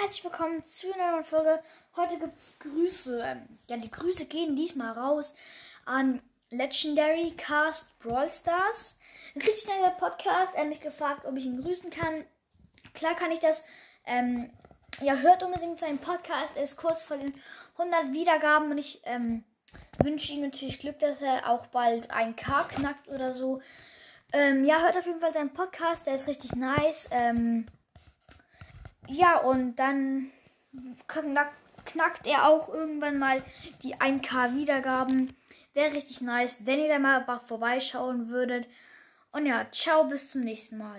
herzlich willkommen zu einer neuen Folge. Heute gibt es Grüße. Ähm, Ja, die Grüße gehen diesmal raus an Legendary Cast Brawl Stars. Ein richtig netter Podcast. Er hat mich gefragt, ob ich ihn grüßen kann. Klar kann ich das. Ähm, ja, hört unbedingt seinen Podcast. Er ist kurz vor den 100 Wiedergaben und ich ähm, wünsche ihm natürlich Glück, dass er auch bald ein K knackt oder so. Ähm, ja, hört auf jeden Fall seinen Podcast. Der ist richtig nice. Ähm, ja, und dann knack, knackt er auch irgendwann mal die 1K Wiedergaben. Wäre richtig nice, wenn ihr da mal vorbeischauen würdet. Und ja, ciao, bis zum nächsten Mal.